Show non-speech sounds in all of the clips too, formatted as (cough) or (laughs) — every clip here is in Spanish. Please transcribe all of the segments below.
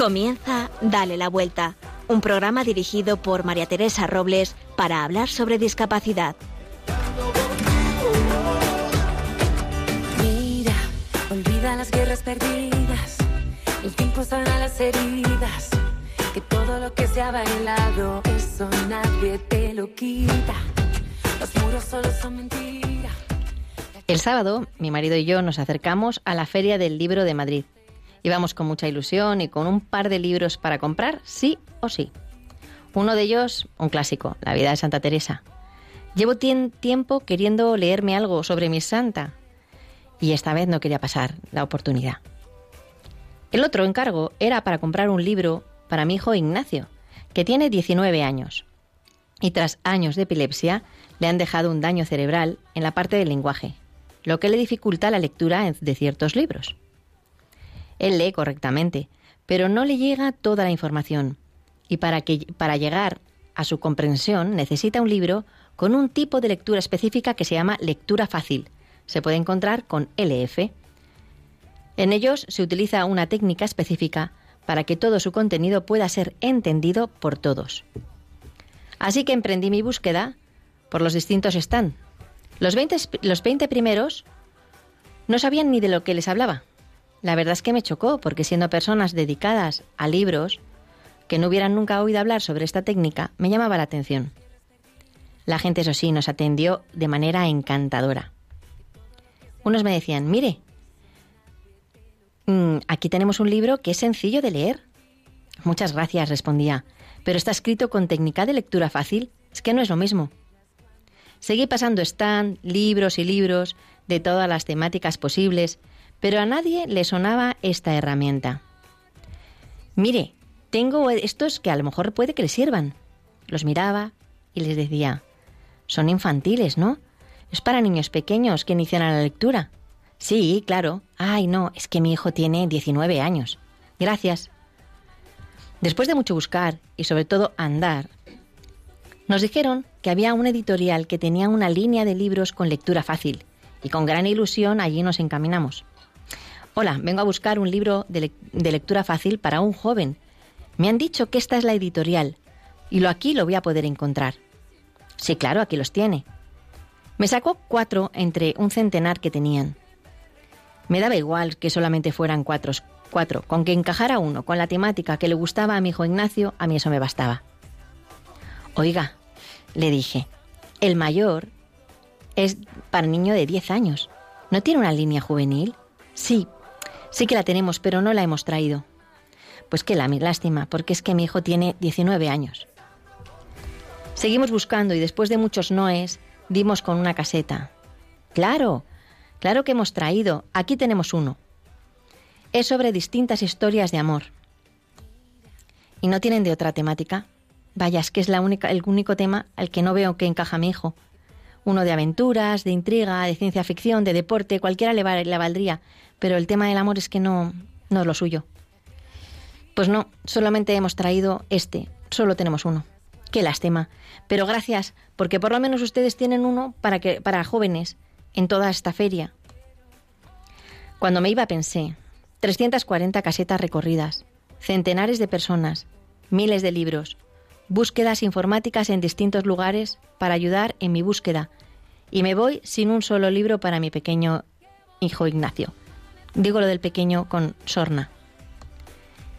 Comienza Dale la Vuelta, un programa dirigido por María Teresa Robles para hablar sobre discapacidad. Las guerras perdidas, el tiempo sana las heridas, que todo lo que se ha bailado, eso nadie te lo quita. Los muros solo son mentiras. El sábado, mi marido y yo nos acercamos a la Feria del Libro de Madrid Íbamos con mucha ilusión y con un par de libros para comprar, sí o sí. Uno de ellos, un clásico, La vida de Santa Teresa. Llevo tiempo queriendo leerme algo sobre mi santa y esta vez no quería pasar la oportunidad. El otro encargo era para comprar un libro para mi hijo Ignacio, que tiene 19 años. Y tras años de epilepsia, le han dejado un daño cerebral en la parte del lenguaje, lo que le dificulta la lectura de ciertos libros. Él lee correctamente, pero no le llega toda la información. Y para, para llegar a su comprensión necesita un libro con un tipo de lectura específica que se llama lectura fácil. Se puede encontrar con LF. En ellos se utiliza una técnica específica para que todo su contenido pueda ser entendido por todos. Así que emprendí mi búsqueda por los distintos stand. Los 20, los 20 primeros no sabían ni de lo que les hablaba. La verdad es que me chocó, porque siendo personas dedicadas a libros, que no hubieran nunca oído hablar sobre esta técnica, me llamaba la atención. La gente, eso sí, nos atendió de manera encantadora. Unos me decían, mire, mm, aquí tenemos un libro que es sencillo de leer. Muchas gracias, respondía, pero está escrito con técnica de lectura fácil. Es que no es lo mismo. Seguí pasando stand, libros y libros de todas las temáticas posibles pero a nadie le sonaba esta herramienta. Mire, tengo estos que a lo mejor puede que le sirvan. Los miraba y les decía, son infantiles, ¿no? Es para niños pequeños que inician a la lectura. Sí, claro. Ay, no, es que mi hijo tiene 19 años. Gracias. Después de mucho buscar y sobre todo andar, nos dijeron que había una editorial que tenía una línea de libros con lectura fácil y con gran ilusión allí nos encaminamos. Hola, vengo a buscar un libro de, lectura fácil para un joven. Me han dicho que esta es la editorial y lo aquí lo voy a poder encontrar. Sí, claro, aquí los tiene. Me sacó cuatro entre un centenar que tenían. Me daba igual que solamente fueran cuatro, cuatro, con que encajara uno con la temática que le gustaba a mi hijo Ignacio, a mí eso me bastaba. Oiga, le dije, el mayor es para niño de 10 años. ¿No tiene una línea juvenil? Sí, Sí que la tenemos, pero no la hemos traído. Pues qué lástima, porque es que mi hijo tiene 19 años. Seguimos buscando y después de muchos noes, dimos con una caseta. Claro, claro que hemos traído. Aquí tenemos uno. Es sobre distintas historias de amor. ¿Y no tienen de otra temática? Vaya, es que es la única, el único tema al que no veo que encaja mi hijo. Uno de aventuras, de intriga, de ciencia ficción, de deporte, cualquiera le, le valdría, pero el tema del amor es que no, no es lo suyo. Pues no, solamente hemos traído este, solo tenemos uno. Qué lástima. Pero gracias, porque por lo menos ustedes tienen uno para, que, para jóvenes en toda esta feria. Cuando me iba pensé, 340 casetas recorridas, centenares de personas, miles de libros, búsquedas informáticas en distintos lugares para ayudar en mi búsqueda, y me voy sin un solo libro para mi pequeño hijo Ignacio. Digo lo del pequeño con sorna.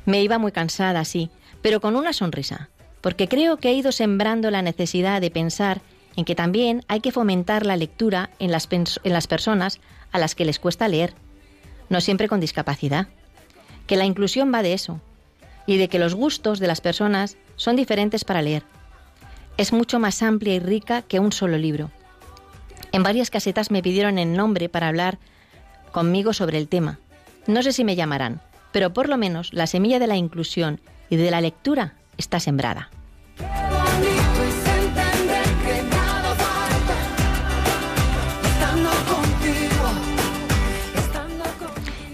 Me iba muy cansada, sí, pero con una sonrisa, porque creo que he ido sembrando la necesidad de pensar en que también hay que fomentar la lectura en las, en las personas a las que les cuesta leer, no siempre con discapacidad. Que la inclusión va de eso, y de que los gustos de las personas son diferentes para leer. Es mucho más amplia y rica que un solo libro. En varias casetas me pidieron el nombre para hablar conmigo sobre el tema. No sé si me llamarán, pero por lo menos la semilla de la inclusión y de la lectura está sembrada.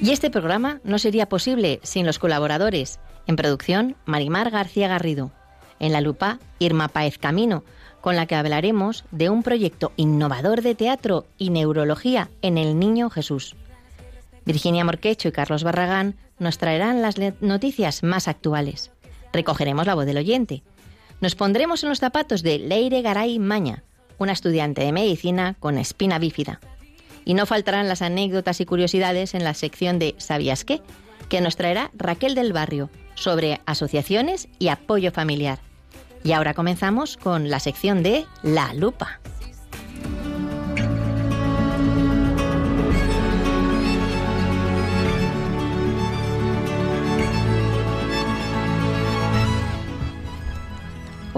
Y este programa no sería posible sin los colaboradores. En producción, Marimar García Garrido. En la lupa, Irma Paez Camino, con la que hablaremos de un proyecto innovador de teatro y neurología en el Niño Jesús. Virginia Morquecho y Carlos Barragán nos traerán las noticias más actuales. Recogeremos la voz del oyente. Nos pondremos en los zapatos de Leire Garay Maña, una estudiante de medicina con espina bífida. Y no faltarán las anécdotas y curiosidades en la sección de ¿Sabías qué? que nos traerá Raquel del Barrio sobre asociaciones y apoyo familiar. Y ahora comenzamos con la sección de La Lupa.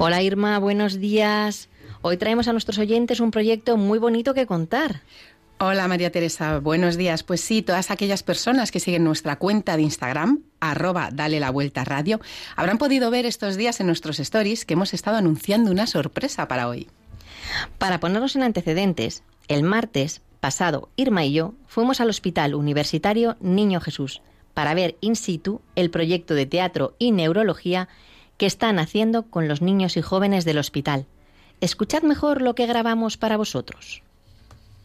Hola Irma, buenos días. Hoy traemos a nuestros oyentes un proyecto muy bonito que contar. Hola María Teresa, buenos días. Pues sí, todas aquellas personas que siguen nuestra cuenta de Instagram, arroba dale la vuelta radio, habrán podido ver estos días en nuestros stories que hemos estado anunciando una sorpresa para hoy. Para ponernos en antecedentes, el martes pasado, Irma y yo fuimos al Hospital Universitario Niño Jesús para ver in situ el proyecto de teatro y neurología que están haciendo con los niños y jóvenes del hospital. Escuchad mejor lo que grabamos para vosotros.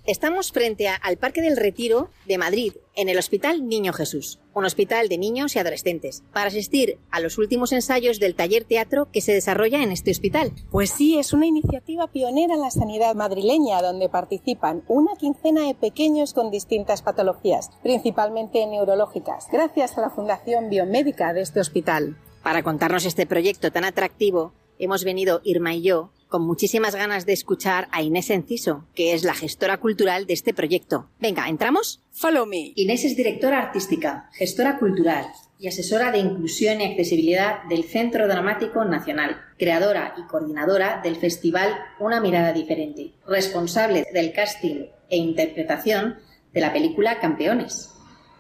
Estamos frente al Parque del Retiro de Madrid, en el Hospital Niño Jesús, un hospital de niños y adolescentes, para asistir a los últimos ensayos del taller teatro que se desarrolla en este hospital. Pues sí, es una iniciativa pionera en la sanidad madrileña, donde participan una quincena de pequeños con distintas patologías, principalmente neurológicas, gracias a la Fundación Biomédica de este hospital. Para contarnos este proyecto tan atractivo, hemos venido Irma y yo con muchísimas ganas de escuchar a Inés Enciso, que es la gestora cultural de este proyecto. Venga, ¿entramos? Follow me. Inés es directora artística, gestora cultural y asesora de inclusión y accesibilidad del Centro Dramático Nacional, creadora y coordinadora del festival Una mirada diferente, responsable del casting e interpretación de la película Campeones.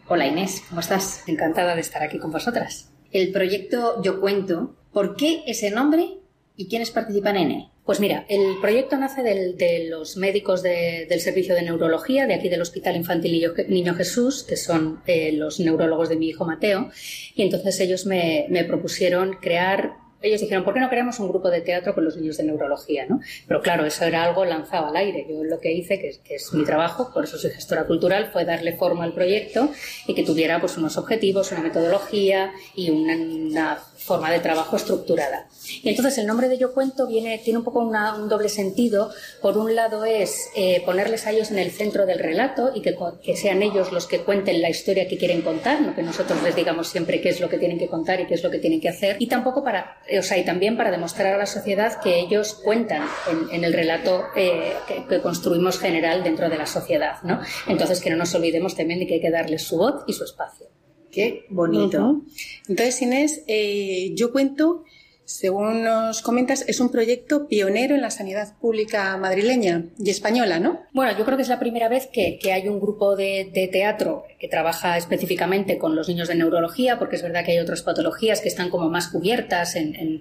Hola Inés, ¿cómo estás? Encantada de estar aquí con vosotras. El proyecto Yo Cuento, ¿por qué ese nombre y quiénes participan en él? Pues mira, el proyecto nace de los médicos del Servicio de Neurología de aquí del Hospital Infantil Niño Jesús, que son eh, los neurólogos de mi hijo Mateo, y entonces ellos me propusieron crear ellos dijeron, ¿por qué no creamos un grupo de teatro con los niños de neurología? ¿no? Pero claro, eso era algo lanzado al aire. Yo lo que hice, que es, mi trabajo, por eso soy gestora cultural, fue darle forma al proyecto y que tuviera pues, unos objetivos, una metodología y una forma de trabajo estructurada. Y entonces el nombre de Yo Cuento viene, tiene un poco un doble sentido. Por un lado es eh, ponerles a ellos en el centro del relato y que, que, sean ellos los que cuenten la historia que quieren contar, no que nosotros les digamos siempre qué es lo que tienen que contar y qué es lo que tienen que hacer. Y tampoco para, o sea, y también para demostrar a la sociedad que ellos cuentan en, el relato eh, que, construimos general dentro de la sociedad, ¿no? Entonces que no nos olvidemos también de que hay que darles su voz y su espacio. Qué bonito. Entonces, Inés, eh, yo cuento según nos comentas, es un proyecto pionero en la sanidad pública madrileña y española, ¿no? Bueno, yo creo que es la primera vez que, hay un grupo de, teatro que trabaja específicamente con los niños de neurología, porque es verdad que hay otras patologías que están como más cubiertas en,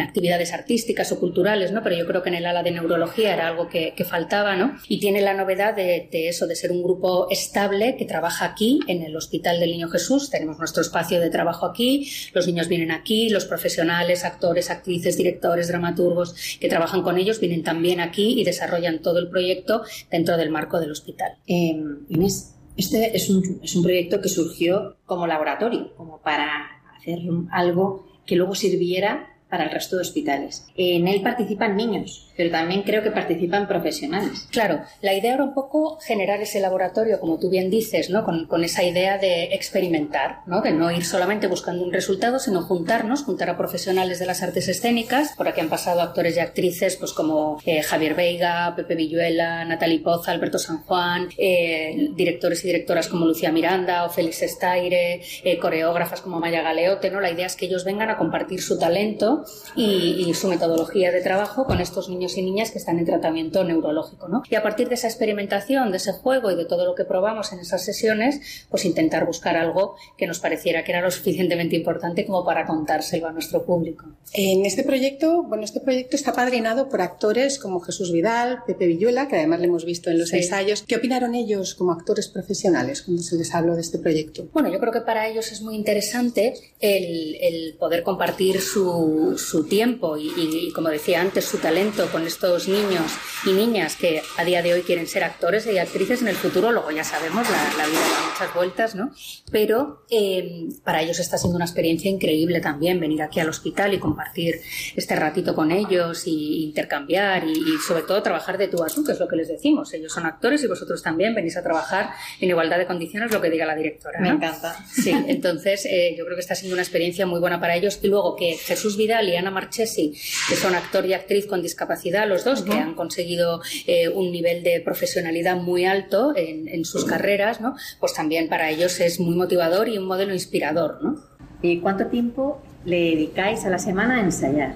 actividades artísticas o culturales, ¿no? Pero yo creo que en el ala de neurología era algo que, faltaba, ¿no? Y tiene la novedad de, de eso, de ser un grupo estable que trabaja aquí, en el Hospital del Niño Jesús. Tenemos nuestro espacio de trabajo aquí, los niños vienen aquí, los profesionales actores, actrices, directores, dramaturgos que trabajan con ellos vienen también aquí y desarrollan todo el proyecto dentro del marco del hospital. Eh, Inés, este es un, es un proyecto que surgió como laboratorio, como para hacer algo que luego sirviera para el resto de hospitales. En él participan niños, pero también creo que participan profesionales. Claro, la idea era un poco generar ese laboratorio, como tú bien dices, ¿no? con, esa idea de experimentar, ¿no? de no ir solamente buscando un resultado, sino juntarnos, juntar a profesionales de las artes escénicas. Por aquí han pasado actores y actrices pues como eh, Javier Veiga, Pepe Villuela, Natalie Poza, Alberto San Juan, eh, directores y directoras como Lucía Miranda o Félix Estaire, eh, coreógrafas como Maya Galeote. ¿no? La idea es que ellos vengan a compartir su talento método y, su metodología de trabajo con estos niños y niñas que están en tratamiento neurológico. ¿no? Y a partir de esa experimentación, de ese juego y de todo lo que probamos en esas sesiones, pues intentar buscar algo que nos pareciera que era lo suficientemente importante como para contárselo a nuestro público. En este proyecto, bueno, este proyecto está padrinado por actores como Jesús Vidal, Pepe Villuela, que además le hemos visto en los ensayos. ¿Qué opinaron ellos como actores profesionales cuando se les habló de este proyecto? Bueno, yo creo que para ellos es muy interesante el, poder compartir su, su tiempo y, como decía antes, su talento con estos niños y niñas que a día de hoy quieren ser actores y actrices en el futuro. Luego ya sabemos, la, vida da muchas vueltas, ¿no? Pero eh, para ellos está siendo una experiencia increíble también venir aquí al hospital y compartir este ratito con ellos y intercambiar y, y sobre todo trabajar de tú a tú, que es lo que les decimos. Ellos son actores y vosotros también venís a trabajar en igualdad de condiciones, lo que diga la directora. Me encanta. Sí, entonces eh, yo creo que está siendo una experiencia muy buena para ellos. Y luego que Jesús Vidal y Ana Marchesi, que son actor y actriz con discapacidad, los dos, que han conseguido eh, un nivel de profesionalidad muy alto en, en sus carreras, ¿no? pues también para ellos es muy motivador y un modelo inspirador. ¿no? ¿Y cuánto tiempo le dedicáis a la semana a ensayar?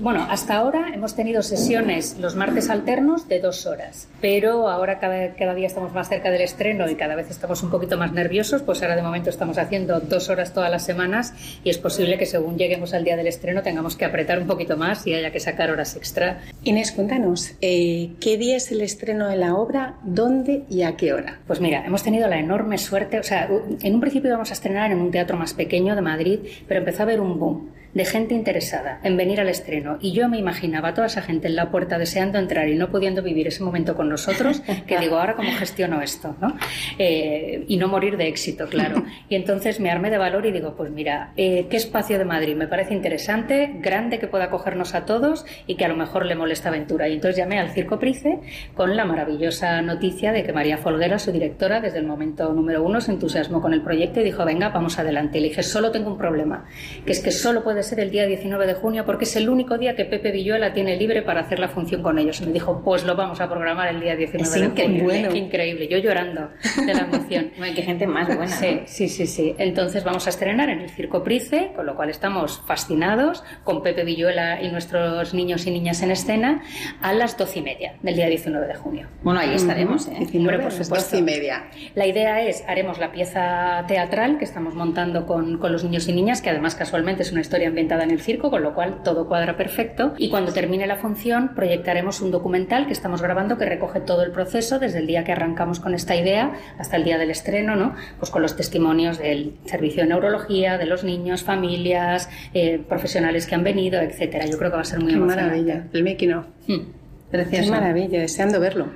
bueno, hasta ahora hemos tenido sesiones los martes alternos de dos horas, pero ahora cada, cada, día estamos más cerca del estreno y cada vez estamos un poquito más nerviosos, pues ahora de momento estamos haciendo dos horas todas las semanas y es posible que según lleguemos al día del estreno tengamos que apretar un poquito más y haya que sacar horas extra. Inés, cuéntanos, eh, ¿qué día es el estreno de la obra? ¿Dónde y a qué hora? Pues mira, hemos tenido la enorme suerte, o sea, en un principio íbamos a estrenar en un teatro más pequeño de Madrid, pero empezó a haber un Colombo. De gente interesada en venir al estreno y yo me imaginaba a toda esa gente en la puerta deseando entrar y no pudiendo vivir ese momento con nosotros, que digo, ahora cómo gestiono esto, ¿no? Eh, y no morir de éxito, claro. Y entonces me armé de valor y digo, pues mira, eh, ¿qué espacio de Madrid? Me parece interesante, grande que pueda acogernos a todos y que a lo mejor le molesta aventura. Y entonces llamé al Circo Price con la maravillosa noticia de que María Folguera, su directora, desde el momento número uno se entusiasmó con el proyecto y dijo, venga, vamos adelante. Y le dije, solo tengo un problema, que es que solo puede ser el día 19 de junio porque es el único día que Pepe Villuela tiene libre para hacer la función con ellos. Y me dijo, pues lo vamos a programar el día 19 de junio. Bueno. Increíble, yo llorando de la emoción. (laughs) Qué gente más buena. Sí, sí, sí, sí. Entonces vamos a estrenar en el Circo Price, con lo cual estamos fascinados, con Pepe Villuela y nuestros niños y niñas en escena, a las doce y media del día 19 de junio. Bueno, ahí estaremos, ¿eh? por supuesto. y media. La idea es, haremos la pieza teatral que estamos montando con, con los niños y niñas, que además casualmente es una historia ambientada en el circo, con lo cual todo cuadra perfecto. Y cuando termine la función, proyectaremos un documental que estamos grabando que recoge todo el proceso desde el día que arrancamos con esta idea hasta el día del estreno, ¿no? Pues con los testimonios del servicio de neurología, de los niños, familias, eh, profesionales que han venido, etcétera. Yo creo que va a ser muy Qué maravilla, el making of. Hmm. Qué maravilla, deseando verlo.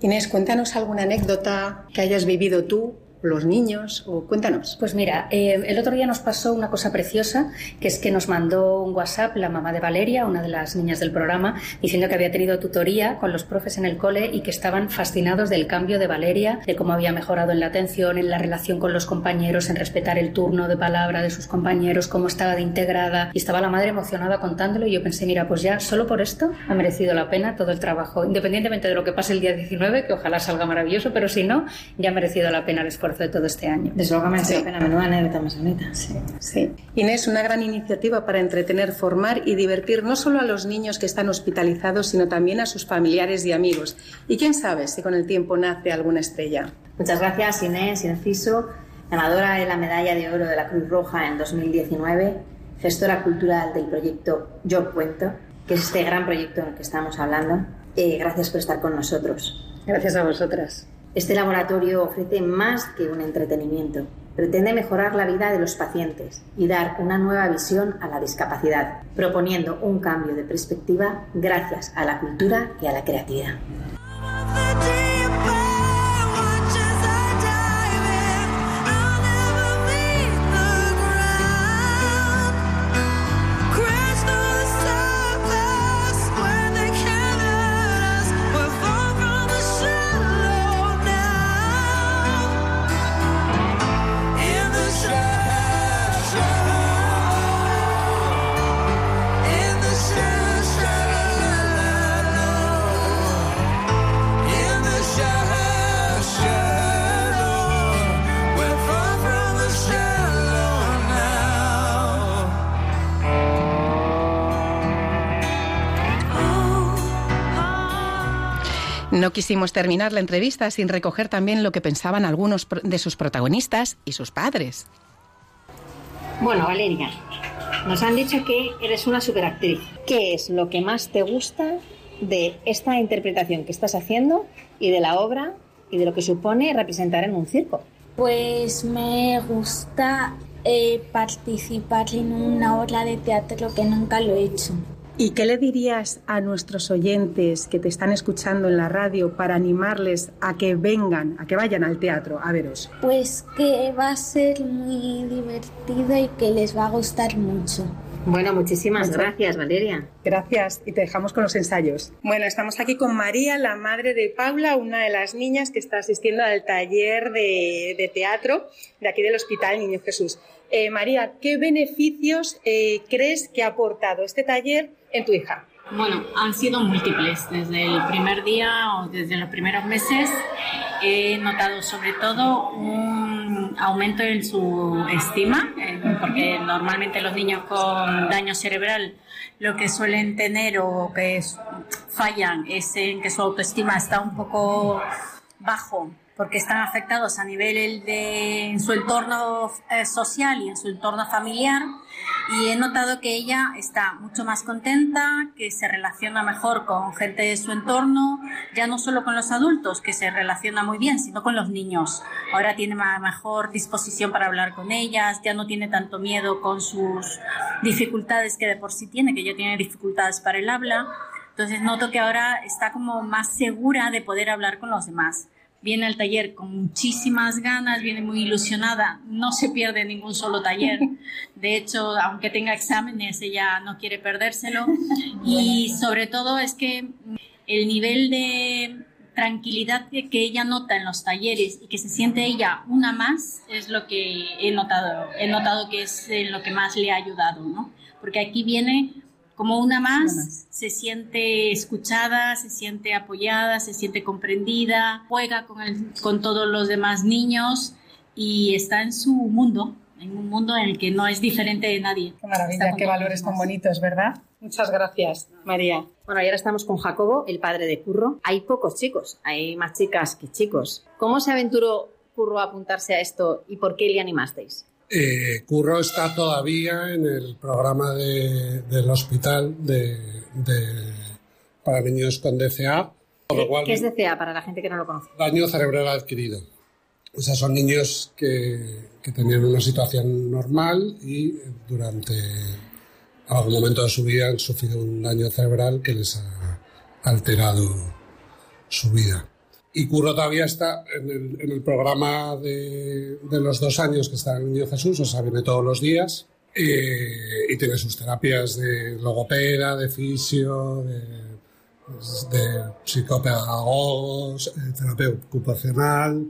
Inés, cuéntanos alguna anécdota que hayas vivido tú los niños? O cuéntanos. Pues mira, eh, el otro día nos pasó una cosa preciosa, que es que nos mandó un WhatsApp la mamá de Valeria, una de las niñas del programa, diciendo que había tenido tutoría con los profes en el cole y que estaban fascinados del cambio de Valeria, de cómo había mejorado en la atención, en la relación con los compañeros, en respetar el turno de palabra de sus compañeros, cómo estaba de integrada. Y estaba la madre emocionada contándolo y yo pensé, mira, pues ya solo por esto ha merecido la pena todo el trabajo, independientemente de lo que pase el día 19, que ojalá salga maravilloso, pero si no, ya ha merecido la pena el esfuerzo de todo este año. Desde luego me sí. pena, menuda anécdota más bonita. Sí. sí. Inés, una gran iniciativa para entretener, formar y divertir no solo a los niños que están hospitalizados, sino también a sus familiares y amigos. Y quién sabe si con el tiempo nace alguna estrella. Muchas gracias, Inés Inciso, ganadora de la medalla de oro de la Cruz Roja en 2019, gestora cultural del proyecto Yo Cuento, que es este gran proyecto en el que estamos hablando. Eh, gracias por estar con nosotros. Gracias a vosotras. Este laboratorio ofrece más que un entretenimiento. Pretende mejorar la vida de los pacientes y dar una nueva visión a la discapacidad, proponiendo un cambio de perspectiva gracias a la cultura y a la creatividad. No quisimos terminar la entrevista sin recoger también lo que pensaban algunos de sus protagonistas y sus padres. Bueno, Valeria, nos han dicho que eres una superactriz. ¿Qué es lo que más te gusta de esta interpretación que estás haciendo y de la obra y de lo que supone representar en un circo? Pues me gusta eh, participar en una obra de teatro que nunca lo he hecho. ¿Y qué le dirías a nuestros oyentes que te están escuchando en la radio para animarles a que vengan, a que vayan al teatro a veros? Pues que va a ser muy divertido y que les va a gustar mucho. Bueno, muchísimas gracias, Valeria. Gracias y te dejamos con los ensayos. Bueno, estamos aquí con María, la madre de Paula, una de las niñas que está asistiendo al taller de, teatro de aquí del Hospital Niño Jesús. Eh, María, ¿qué beneficios eh, crees que ha aportado este taller en tu hija? Bueno, han sido múltiples. Desde el primer día o desde los primeros meses he notado sobre todo un aumento en su estima, porque normalmente los niños con daño cerebral lo que suelen tener o que fallan es en que su autoestima está un poco bajo porque están afectados a nivel de en su entorno eh, social y en su entorno familiar y he notado que ella está mucho más contenta, que se relaciona mejor con gente de su entorno, ya no solo con los adultos, que se relaciona muy bien, sino con los niños. Ahora tiene mejor disposición para hablar con ellas, ya no tiene tanto miedo con sus dificultades que de por sí tiene, que ya tiene dificultades para el habla. Entonces noto que ahora está como más segura de poder hablar con los demás viene al taller con muchísimas ganas, viene muy ilusionada, no se pierde ningún solo taller. (laughs) De hecho, aunque tenga exámenes, ella no quiere perdérselo. (laughs) Y sobre todo es que el nivel de tranquilidad que, ella nota en los talleres y que se siente ella una más es lo que he notado, he notado que es lo que más le ha ayudado, ¿no? Porque aquí viene como una más, se siente escuchada, se siente apoyada, se siente comprendida, juega con, el, con todos los demás niños y está en su mundo, en un mundo en el que no es diferente de nadie. Qué maravilla, qué valores tan bonitos, ¿verdad? Muchas gracias, María. Bueno, y ahora estamos con Jacobo, el padre de Curro. Hay pocos chicos, hay más chicas que chicos. ¿Cómo se aventuró Curro a apuntarse a esto y por qué le animasteis? Eh, Curro está todavía en el programa del hospital de, para niños con DCA. ¿Qué es DCA para la gente que no lo conoce? Daño cerebral adquirido. O sea, son niños que, que tenían una situación normal y durante algún momento de su vida han sufrido un daño cerebral que les ha alterado su vida. Y Curro todavía está en el, programa de, los dos años que está en el Niño Jesús, o sea, viene todos los días y tiene sus terapias de logopeda, de fisio, de, de psicopedagogos, eh, terapia ocupacional.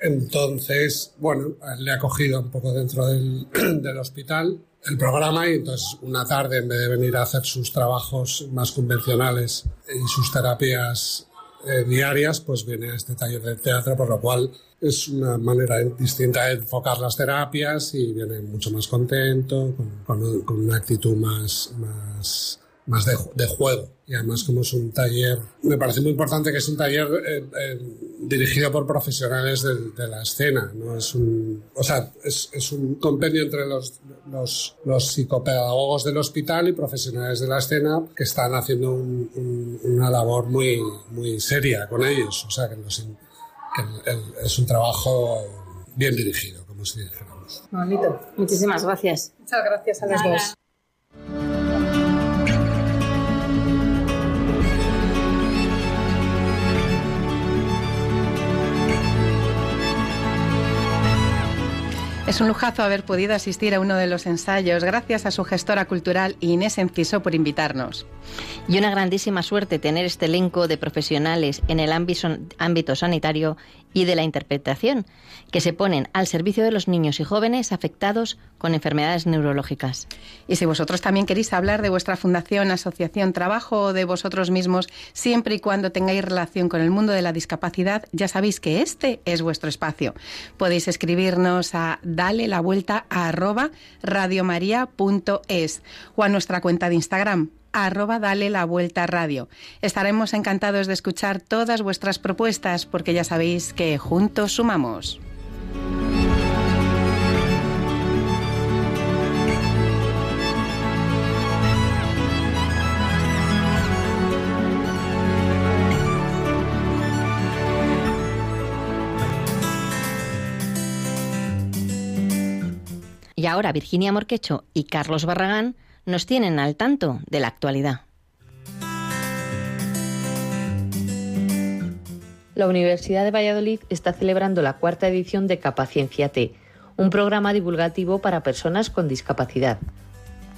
Entonces, bueno, le ha cogido un poco dentro del, (clears throat) del hospital el programa y entonces una tarde en vez de venir a hacer sus trabajos más convencionales y sus terapias eh, diarias, pues viene a este taller de teatro, por lo cual es una manera distinta de enfocar las terapias y viene mucho más contento, con, con una actitud más, más más de, juego. Y además como es un taller, me parece muy importante que es un taller eh, eh, dirigido por profesionales de, la escena, ¿no? Es un, o sea, es, es un compendio entre los, los, los, psicopedagogos del hospital y profesionales de la escena que están haciendo una labor muy, muy seria con ellos. O sea, que, es un trabajo bien dirigido, como si dijéramos. Bonito. Muchísimas gracias. Muchas gracias a los dos. Es un lujazo haber podido asistir a uno de los ensayos. Gracias a su gestora cultural Inés Enciso por invitarnos. Y una grandísima suerte tener este elenco de profesionales en el ámbito sanitario y de la interpretación, que se ponen al servicio de los niños y jóvenes afectados con enfermedades neurológicas. Y si vosotros también queréis hablar de vuestra fundación, asociación, trabajo o de vosotros mismos, siempre y cuando tengáis relación con el mundo de la discapacidad, ya sabéis que este es vuestro espacio. Podéis escribirnos a dale la vuelta a arroba radiomaria.es o a nuestra cuenta de Instagram arroba dale la vuelta radio. Estaremos encantados de escuchar todas vuestras propuestas porque ya sabéis que juntos sumamos. Y ahora Virginia Morquecho y Carlos Barragán nos tienen al tanto de la actualidad. La Universidad de Valladolid está celebrando la cuarta edición de Capacienciate, un programa divulgativo para personas con discapacidad.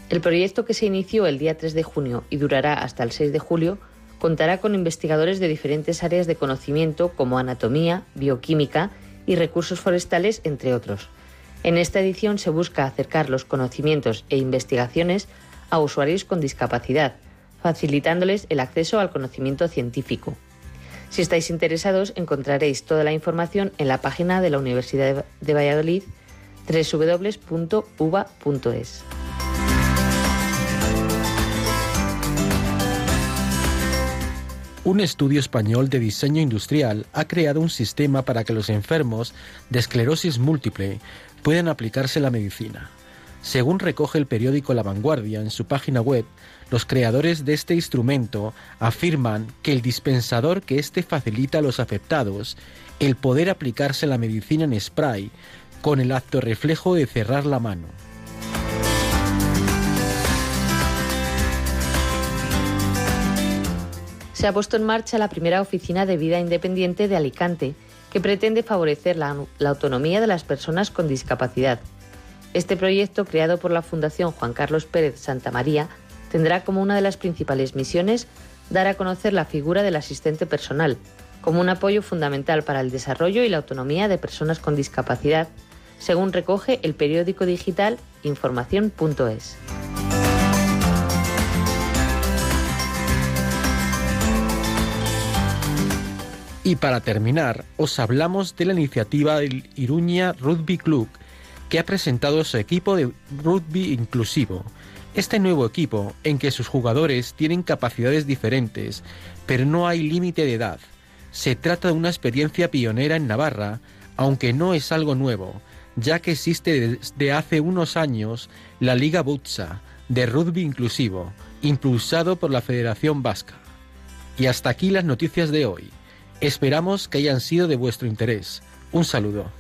El proyecto que se inició el día 3 de junio y durará hasta el 6 de julio contará con investigadores de diferentes áreas de conocimiento como anatomía, bioquímica y recursos forestales, entre otros. En esta edición se busca acercar los conocimientos e investigaciones a usuarios con discapacidad, facilitándoles el acceso al conocimiento científico. Si estáis interesados, encontraréis toda la información en la página de la Universidad de Valladolid www.uva.es. Un estudio español de diseño industrial ha creado un sistema para que los enfermos de esclerosis múltiple pueden aplicarse la medicina. Según recoge el periódico La Vanguardia en su página web, los creadores de este instrumento afirman que el dispensador que éste facilita a los afectados el poder aplicarse la medicina en spray con el acto reflejo de cerrar la mano. Se ha puesto en marcha la primera oficina de vida independiente de Alicante, que pretende favorecer la, autonomía de las personas con discapacidad. Este proyecto, creado por la Fundación Juan Carlos Pérez Santa María, tendrá como una de las principales misiones dar a conocer la figura del asistente personal, como un apoyo fundamental para el desarrollo y la autonomía de personas con discapacidad, según recoge el periódico digital información.es. Y para terminar, os hablamos de la iniciativa del Iruña Rugby Club, que ha presentado su equipo de rugby inclusivo. Este nuevo equipo, en que sus jugadores tienen capacidades diferentes, pero no hay límite de edad. Se trata de una experiencia pionera en Navarra, aunque no es algo nuevo, ya que existe desde hace unos años la Liga Butsa de rugby inclusivo, impulsado por la Federación Vasca. Y hasta aquí las noticias de hoy. Esperamos que hayan sido de vuestro interés. Un saludo.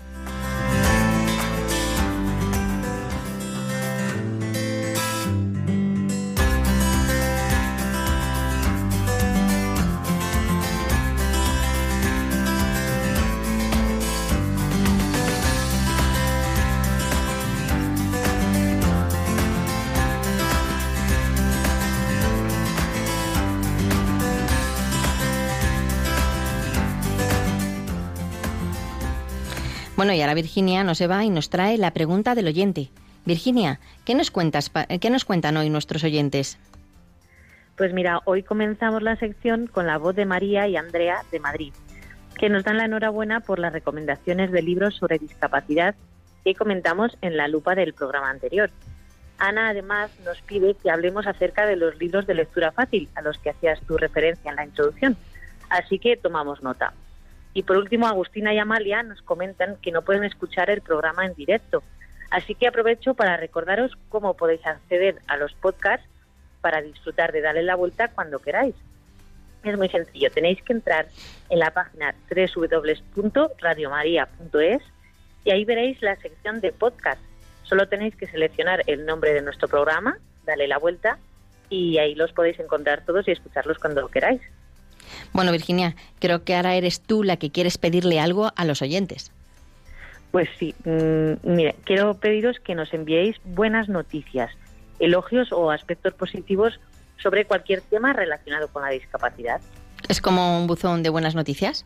Bueno, y ahora Virginia nos va y nos trae la pregunta del oyente. Virginia, ¿qué nos, cuentas, ¿qué nos cuentan hoy nuestros oyentes? Pues mira, hoy comenzamos la sección con la voz de María y Andrea de Madrid, que nos dan la enhorabuena por las recomendaciones de libros sobre discapacidad que comentamos en la lupa del programa anterior. Ana además nos pide que hablemos acerca de los libros de lectura fácil a los que hacías tu referencia en la introducción. Así que tomamos nota. Y por último, Agustina y Amalia nos comentan que no pueden escuchar el programa en directo. Así que aprovecho para recordaros cómo podéis acceder a los podcasts para disfrutar de darle la vuelta cuando queráis. Es muy sencillo, tenéis que entrar en la página www.radiomaria.es y ahí veréis la sección de podcast. Solo tenéis que seleccionar el nombre de nuestro programa, darle la vuelta y ahí los podéis encontrar todos y escucharlos cuando queráis. Bueno, Virginia, creo que ahora eres tú la que quieres pedirle algo a los oyentes. Pues sí, mm, mire, quiero pediros que nos enviéis buenas noticias, elogios o aspectos positivos sobre cualquier tema relacionado con la discapacidad. ¿Es como un buzón de buenas noticias?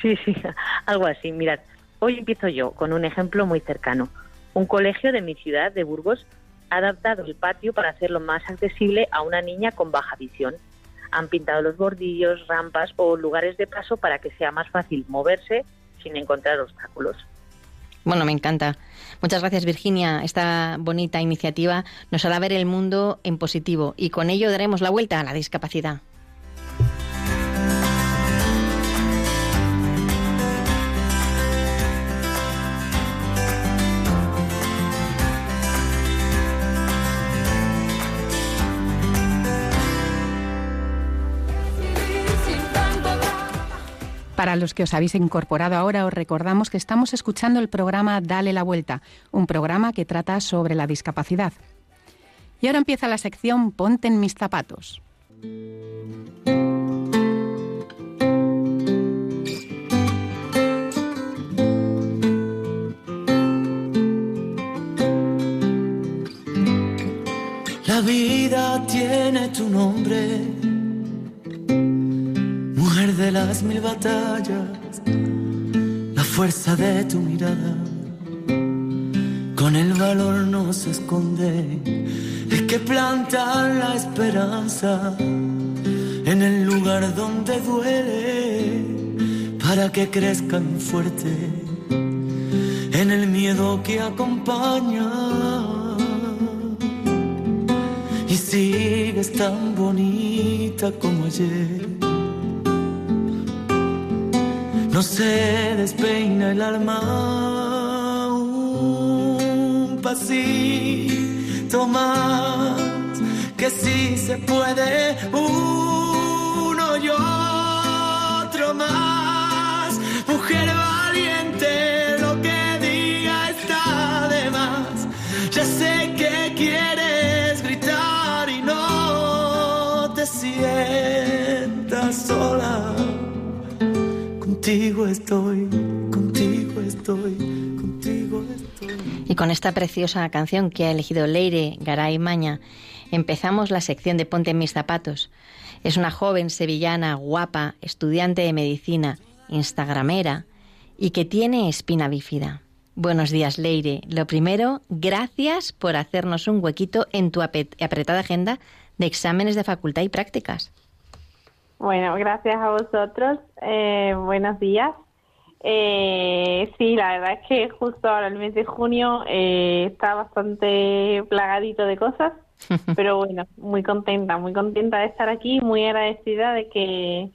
Sí, sí, (laughs) algo así. Mirad, hoy empiezo yo con un ejemplo muy cercano. Un colegio de mi ciudad, de Burgos, ha adaptado el patio para hacerlo más accesible a una niña con baja visión han pintado los bordillos, rampas o lugares de paso para que sea más fácil moverse sin encontrar obstáculos. Bueno, me encanta. Muchas gracias, Virginia. Esta bonita iniciativa nos hará ver el mundo en positivo y con ello daremos la vuelta a la discapacidad. Para los que os habéis incorporado ahora, os recordamos que estamos escuchando el programa Dale la Vuelta, un programa que trata sobre la discapacidad. Y ahora empieza la sección Ponte en mis zapatos. La vida tiene tu nombre de las mil batallas, la fuerza de tu mirada. Con el valor no se esconde el que planta la esperanza en el lugar donde duele para que crezcan fuerte en el miedo que acompaña. Y sigues tan bonita como ayer no se despeina el alma un pasito más, que si se puede uno y otro más. Mujer valiente, lo que diga está de más. Ya sé que quieres Contigo estoy, contigo estoy, contigo estoy. Y con esta preciosa canción que ha elegido Leire Garay Maña, empezamos la sección de Ponte en mis zapatos. Es una joven sevillana guapa, estudiante de medicina, instagramera y que tiene espina bífida. Buenos días, Leire. Lo primero, gracias por hacernos un huequito en tu apretada agenda de exámenes de facultad y prácticas. Bueno, gracias a vosotros. Eh, buenos días. Eh, sí, la verdad es que justo ahora el mes de junio eh, está bastante plagadito de cosas, (laughs) pero bueno, muy contenta, muy contenta de estar aquí, muy agradecida de que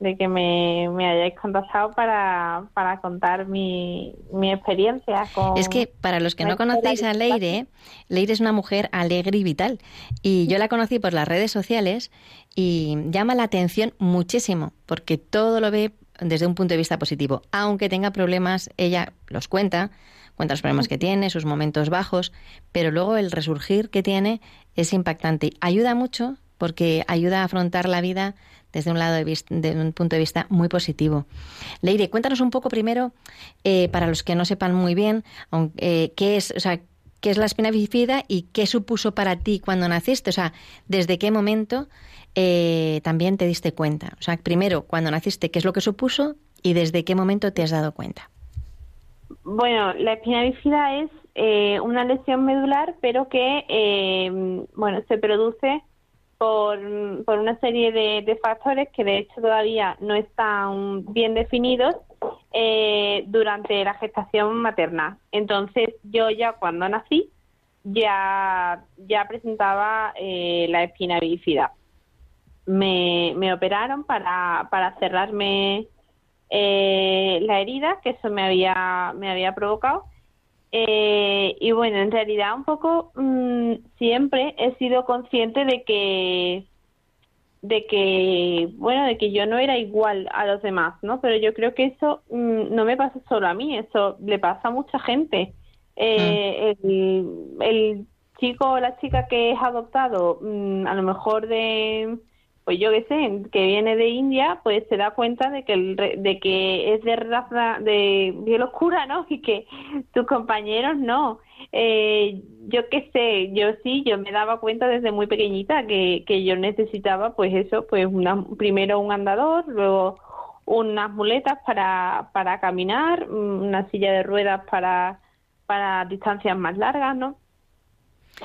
de que me, me hayáis contactado para, para contar mi, mi experiencia. Con es que para los que no conocéis a Leire, Leire es una mujer alegre y vital. Y yo la conocí por las redes sociales y llama la atención muchísimo, porque todo lo ve desde un punto de vista positivo. Aunque tenga problemas, ella los cuenta, cuenta los problemas que tiene, sus momentos bajos, pero luego el resurgir que tiene es impactante. Ayuda mucho porque ayuda a afrontar la vida desde un lado de, un punto de vista muy positivo. Leire, cuéntanos un poco primero, eh, para los que no sepan muy bien, eh, qué es, qué es la espina bífida y qué supuso para ti cuando naciste, o sea, desde qué momento eh, también te diste cuenta. O sea, primero, cuando naciste, qué es lo que supuso y desde qué momento te has dado cuenta. Bueno, la espina bífida es una lesión medular, pero que, bueno, se produce por, por una serie de, factores que de hecho todavía no están bien definidos eh, durante la gestación materna. Entonces yo ya cuando nací ya, ya presentaba eh, la espina bífida. Me, me operaron para, para cerrarme eh, la herida que eso me había, me había provocado eh, y bueno, en realidad un poco mm, siempre he sido consciente de que de que bueno de que yo no era igual a los demás no pero yo creo que eso mm, no me pasa solo a mí eso le pasa a mucha gente eh, mm. el, el, chico o la chica que es adoptado a lo mejor de pues yo qué sé, que viene de India, pues se da cuenta de que el, de que es de raza de piel oscura, ¿no? (laughs) Y que tus compañeros no. Eh, yo qué sé, yo sí, yo me daba cuenta desde muy pequeñita que, que yo necesitaba, pues eso, pues una, primero un andador, luego unas muletas para, para caminar, una silla de ruedas para, para distancias más largas, ¿no?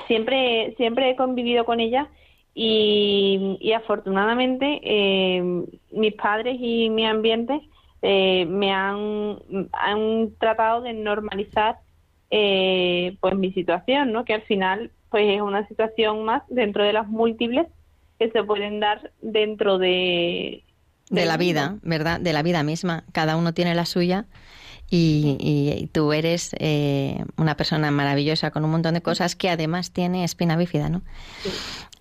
Siempre, siempre he convivido con ella y, afortunadamente eh, mis padres y mi ambiente eh, me han, han tratado de normalizar eh, pues mi situación, ¿no? Que al final pues es una situación más dentro de las múltiples que se pueden dar dentro de de la vida, ¿verdad? De la vida misma. Cada uno tiene la suya y, y tú eres eh, una persona maravillosa con un montón de cosas que además tiene espina bífida, ¿no?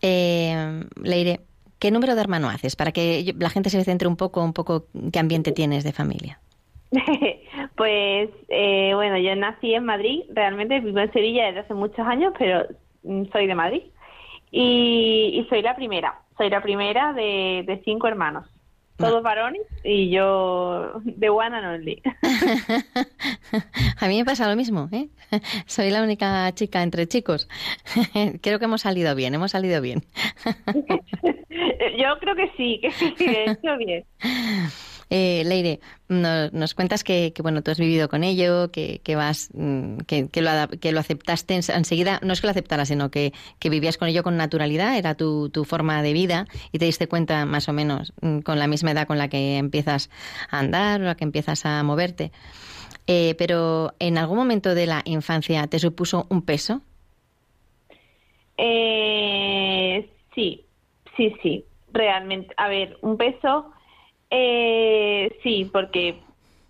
Eh, Leire, ¿qué número de hermano haces para que la gente se centre un poco, un poco qué ambiente tienes de familia? (laughs) pues eh, bueno, yo nací en Madrid, realmente vivo en Sevilla desde hace muchos años, pero mm, soy de Madrid y, y soy la primera, soy la primera de, de cinco hermanos todos varones y yo de one and only. (laughs) A mí me pasa lo mismo, ¿eh? (laughs) Soy la única chica entre chicos. (laughs) Creo que hemos salido bien, hemos salido bien. Yo creo que sí, que sí, de hecho bien. Eh, Leire, nos, cuentas que, bueno, tú has vivido con ello, que, vas, mm, que, que, lo, que lo aceptaste enseguida, no es que lo aceptaras, sino que, vivías con ello con naturalidad, era tu, tu forma de vida y te diste cuenta más o menos mm, con la misma edad con la que empiezas a andar o la que empiezas a moverte. Eh, pero en algún momento de la infancia te supuso un peso? Eh, sí, sí, sí, realmente. A ver, un peso eh, sí, porque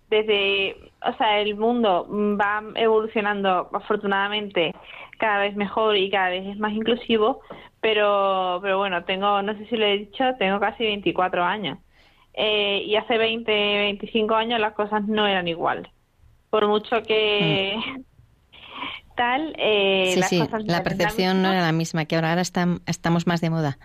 desde, o sea, el mundo va evolucionando afortunadamente cada vez mejor y cada vez es más inclusivo, pero, pero bueno, tengo, no sé si lo he dicho, tengo casi 24 años. Eh, y hace 20, 25 años las cosas no eran igual. Por mucho que mm. tal, eh, las Cosas la percepción no era la misma, que ahora, ahora estamos más de moda.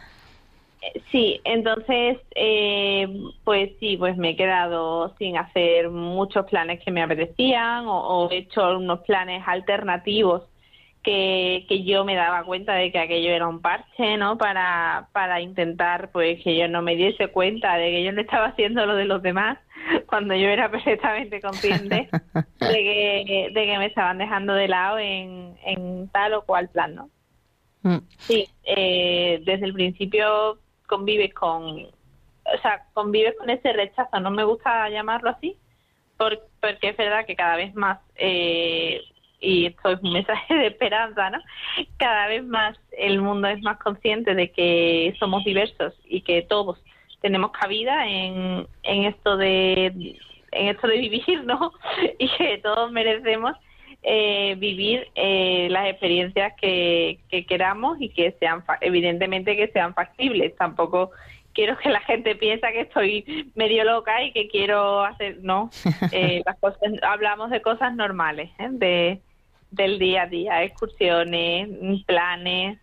Sí, entonces, eh, pues sí, pues me he quedado sin hacer muchos planes que me apetecían o, he hecho unos planes alternativos que, que yo me daba cuenta de que aquello era un parche, ¿no? Para, para intentar, pues, que yo no me diese cuenta de que yo no estaba haciendo lo de los demás cuando yo era perfectamente consciente (laughs) de que, de que me estaban dejando de lado en, en tal o cual plan, ¿no? Mm. Sí, eh, desde el principio convives con, o sea, convives con ese rechazo, no me gusta llamarlo así, porque es verdad que cada vez más, eh, y esto es un mensaje de esperanza, ¿no? Cada vez más el mundo es más consciente de que somos diversos y que todos tenemos cabida en, en esto de en esto de vivir, ¿no? (laughs) Y que todos merecemos eh, vivir eh, las experiencias que, queramos y que sean, evidentemente, que sean factibles. Tampoco quiero que la gente piense que estoy medio loca y que quiero hacer, no, (laughs) eh, las cosas, hablamos de cosas normales, de, del día a día, excursiones, planes,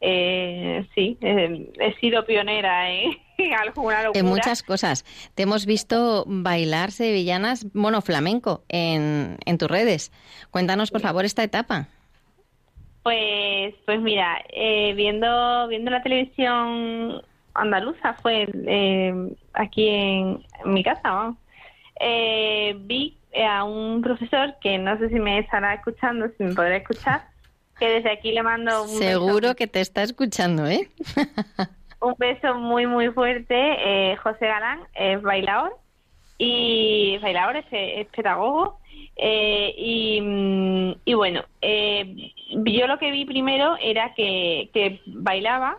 eh, sí, he sido pionera (laughs) locura. En muchas cosas. Te hemos visto bailar sevillanas, bueno, flamenco, en, en tus redes. Cuéntanos, por favor, esta etapa. Pues, pues mira, eh, viendo, viendo la televisión andaluza, fue eh, aquí en, mi casa, eh, vi a un profesor que no sé si me estará escuchando, si me podrá escuchar, que desde aquí le mando un Seguro que te está escuchando, ¿eh? (laughs) un beso muy, muy fuerte. Eh, José Galán es bailador y bailador, es, pedagogo. Eh, y, y, bueno, eh, yo lo que vi primero era que, que bailaba,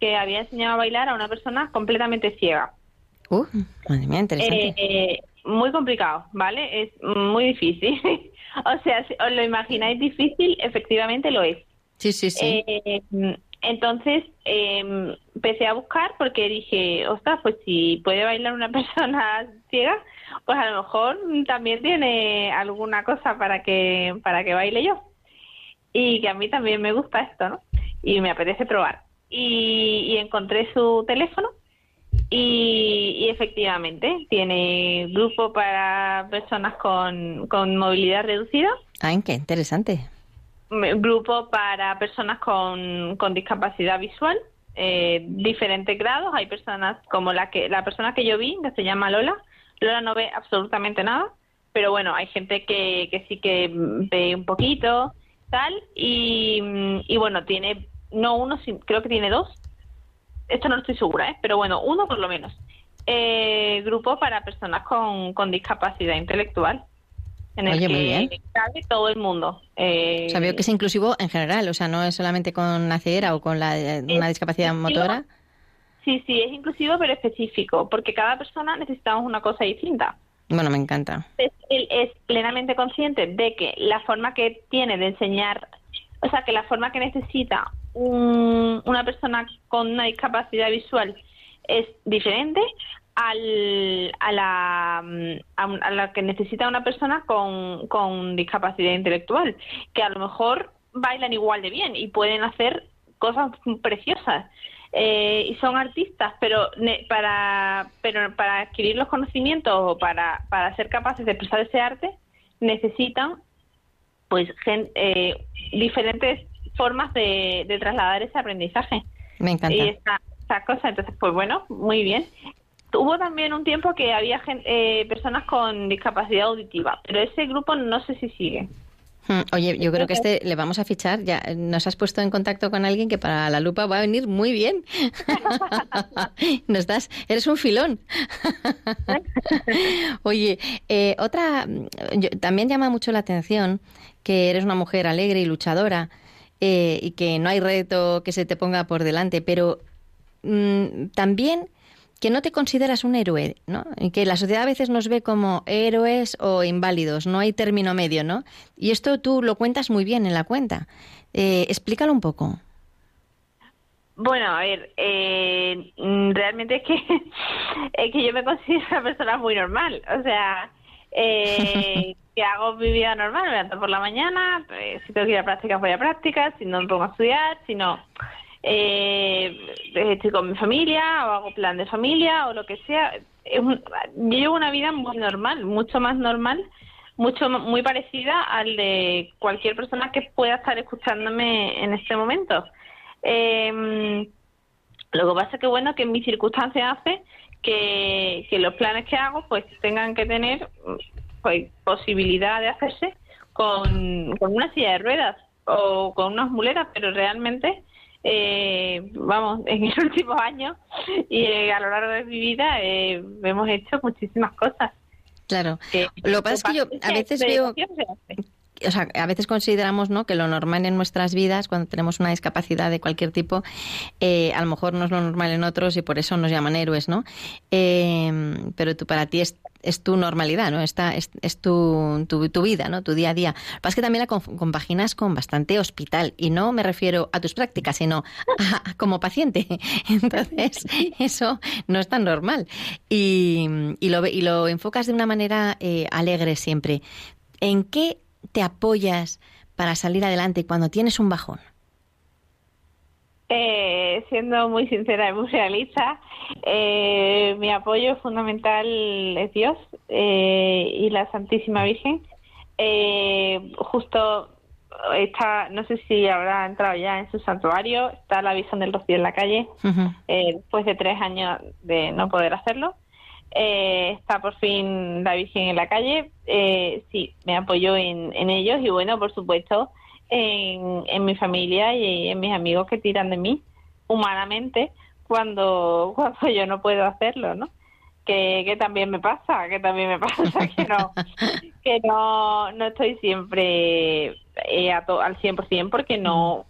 que había enseñado a bailar a una persona completamente ciega. Uh, madre mía, interesante. Eh, muy complicado, ¿vale? Es muy difícil. (laughs) (laughs) o sea, si os lo imagináis difícil, efectivamente lo es. Sí, sí, sí. Eh, entonces eh, empecé a buscar porque dije, ostras, pues si puede bailar una (laughs) persona ciega, pues a lo mejor también tiene alguna cosa para que para que baile yo. Y que a mí también me gusta esto, ¿no? Y me apetece probar. Y, y encontré su teléfono y, efectivamente, tiene grupo para personas con, con movilidad reducida. Ah, qué interesante. Grupo para personas con, con discapacidad visual, eh, diferentes grados. Hay personas como la que la persona que yo vi, que se llama Lola. Lola no ve absolutamente nada, pero bueno, hay gente que, que sí que ve un poquito, tal. Y, y bueno, tiene, no uno, creo que tiene dos esto no estoy segura, ¿eh? pero bueno, uno por lo menos. eh, grupo para personas con, con discapacidad intelectual. En el Oye, muy que bien. cabe todo el mundo. Eh, O sea, veo que es inclusivo en general, o sea, no es solamente con la ceguera o con la, eh, una discapacidad motora. Sí, sí, es inclusivo pero específico, porque cada persona necesitamos una cosa distinta. Bueno, me encanta. es, él es plenamente consciente de que la forma que tiene de enseñar, o sea, que la forma que necesita un- una persona con una discapacidad visual es diferente al, a, la, mm, a, la que necesita una persona con, con discapacidad intelectual, que a lo mejor bailan igual de bien y pueden hacer cosas preciosas. Eh, y son artistas, pero ne- para, pero para adquirir los conocimientos o para, para ser capaces de expresar ese arte necesitan pues gen- eh, diferentes formas de, de trasladar ese aprendizaje Me encanta. y esta, esta cosa. Entonces, pues bueno, muy bien. Hubo también un tiempo que había gen- eh, personas con discapacidad auditiva, pero ese grupo no sé si sigue. Hmm, Oye, yo creo que este le vamos a fichar. Ya eh, nos has puesto en contacto con alguien que para la lupa va a venir muy bien. (laughs) Nos das, eres un filón. (laughs) Oye, eh, otra, yo- también llama mucho la atención que eres una mujer alegre y luchadora eh, y que no hay reto que se te ponga por delante, pero mm, también que no te consideras un héroe, ¿no? Y que la sociedad a veces nos ve como héroes o inválidos, no hay término medio, ¿no? Y esto tú lo cuentas muy bien en la cuenta. Eh, explícalo un poco. Bueno, a ver, eh, mm, realmente es que, (laughs) es que yo me considero una persona muy normal. O sea, eh, (laughs) que hago mi vida normal, me levanto por la mañana, eh, si tengo que ir a prácticas voy a prácticas, si no me pongo a estudiar, si no, eh, estoy con mi familia o hago plan de familia o lo que sea. Es un- yo llevo una vida muy normal, mucho más normal, mucho muy parecida al de cualquier persona que pueda estar escuchándome en este momento. Eh, lo que pasa es que bueno que en mis circunstancias hace que, que los planes que hago pues tengan que tener pues posibilidad de hacerse con, con una silla de ruedas o con unas muletas, pero realmente eh, vamos, en los (laughs) últimos años y eh, a lo largo de mi vida eh, hemos hecho muchísimas cosas. Claro. Lo que pasa es que yo a veces veo, o sea, a veces consideramos ¿no? que lo normal en nuestras vidas, cuando tenemos una discapacidad de cualquier tipo, eh, a lo mejor no es lo normal en otros y por eso nos llaman héroes, ¿no? Eh, pero tú, para ti es, tu normalidad, ¿no? Esta, es es tu, tu, vida, ¿no? Tu día a día. Lo que pasa es que también la compaginas con bastante hospital y no me refiero a tus prácticas, sino a- como paciente. (laughs) Entonces, eso no es tan normal. Y, lo, y lo enfocas de una manera eh, alegre siempre. ¿En qué te apoyas para salir adelante cuando tienes un bajón? Eh, siendo muy sincera y muy realista, eh, mi apoyo fundamental es Dios eh, y la Santísima Virgen. Eh, justo está, no sé si habrá entrado ya en su santuario, está la Virgen del Rocío en la calle, eh, después de tres años de no poder hacerlo. Eh, está por fin la Virgen en la calle. Eh, sí, me apoyo en, ellos y bueno, por supuesto, en, en mi familia y en mis amigos que tiran de mí humanamente cuando, (laughs) cuando yo no puedo hacerlo, ¿no? Que, que también me pasa, que también me (laughs) pasa, que no, que no, no estoy siempre eh, a to- al 100% porque no,